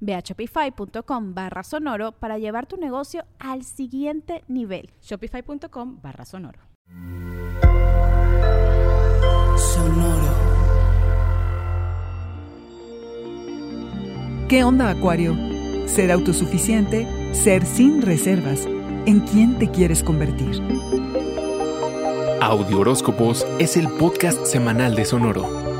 Ve a shopify.com barra sonoro para llevar tu negocio al siguiente nivel. Shopify.com barra sonoro. Sonoro. ¿Qué onda, Acuario? Ser autosuficiente, ser sin reservas. ¿En quién te quieres convertir? Audio Horóscopos es el podcast semanal de Sonoro.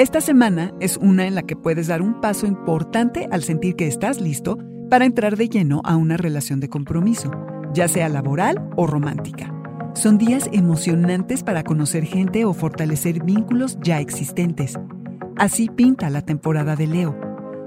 Esta semana es una en la que puedes dar un paso importante al sentir que estás listo para entrar de lleno a una relación de compromiso, ya sea laboral o romántica. Son días emocionantes para conocer gente o fortalecer vínculos ya existentes. Así pinta la temporada de Leo.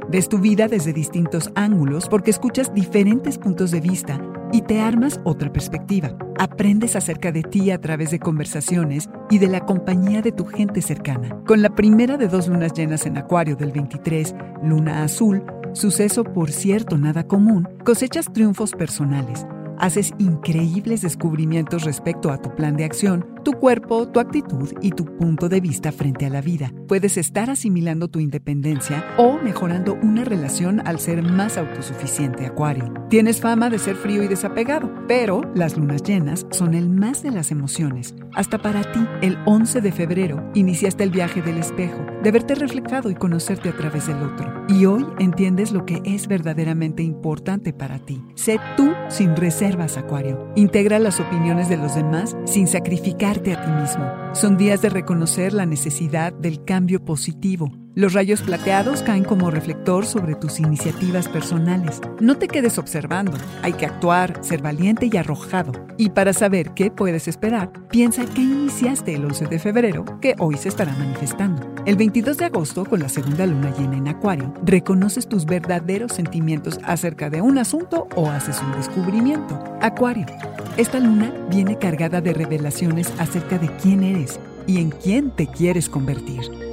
Ves tu vida desde distintos ángulos porque escuchas diferentes puntos de vista y te armas otra perspectiva. Aprendes acerca de ti a través de conversaciones y de la compañía de tu gente cercana. Con la primera de dos lunas llenas en Acuario del 23, Luna Azul, suceso por cierto nada común, cosechas triunfos personales haces increíbles descubrimientos respecto a tu plan de acción, tu cuerpo, tu actitud y tu punto de vista frente a la vida. Puedes estar asimilando tu independencia o mejorando una relación al ser más autosuficiente, Acuario. Tienes fama de ser frío y desapegado, pero las lunas llenas son el más de las emociones. Hasta para ti, el 11 de febrero, iniciaste el viaje del espejo, de verte reflejado y conocerte a través del otro. Y hoy entiendes lo que es verdaderamente importante para ti. Sé tú sin reserva reservas, Acuario. Integra las opiniones de los demás sin sacrificarte a ti mismo. Son días de reconocer la necesidad del cambio positivo los rayos plateados caen como reflector sobre tus iniciativas personales. No te quedes observando, hay que actuar, ser valiente y arrojado. Y para saber qué puedes esperar, piensa que iniciaste el 11 de febrero, que hoy se estará manifestando. El 22 de agosto, con la segunda luna llena en Acuario, reconoces tus verdaderos sentimientos acerca de un asunto o haces un descubrimiento. Acuario, esta luna viene cargada de revelaciones acerca de quién eres y en quién te quieres convertir.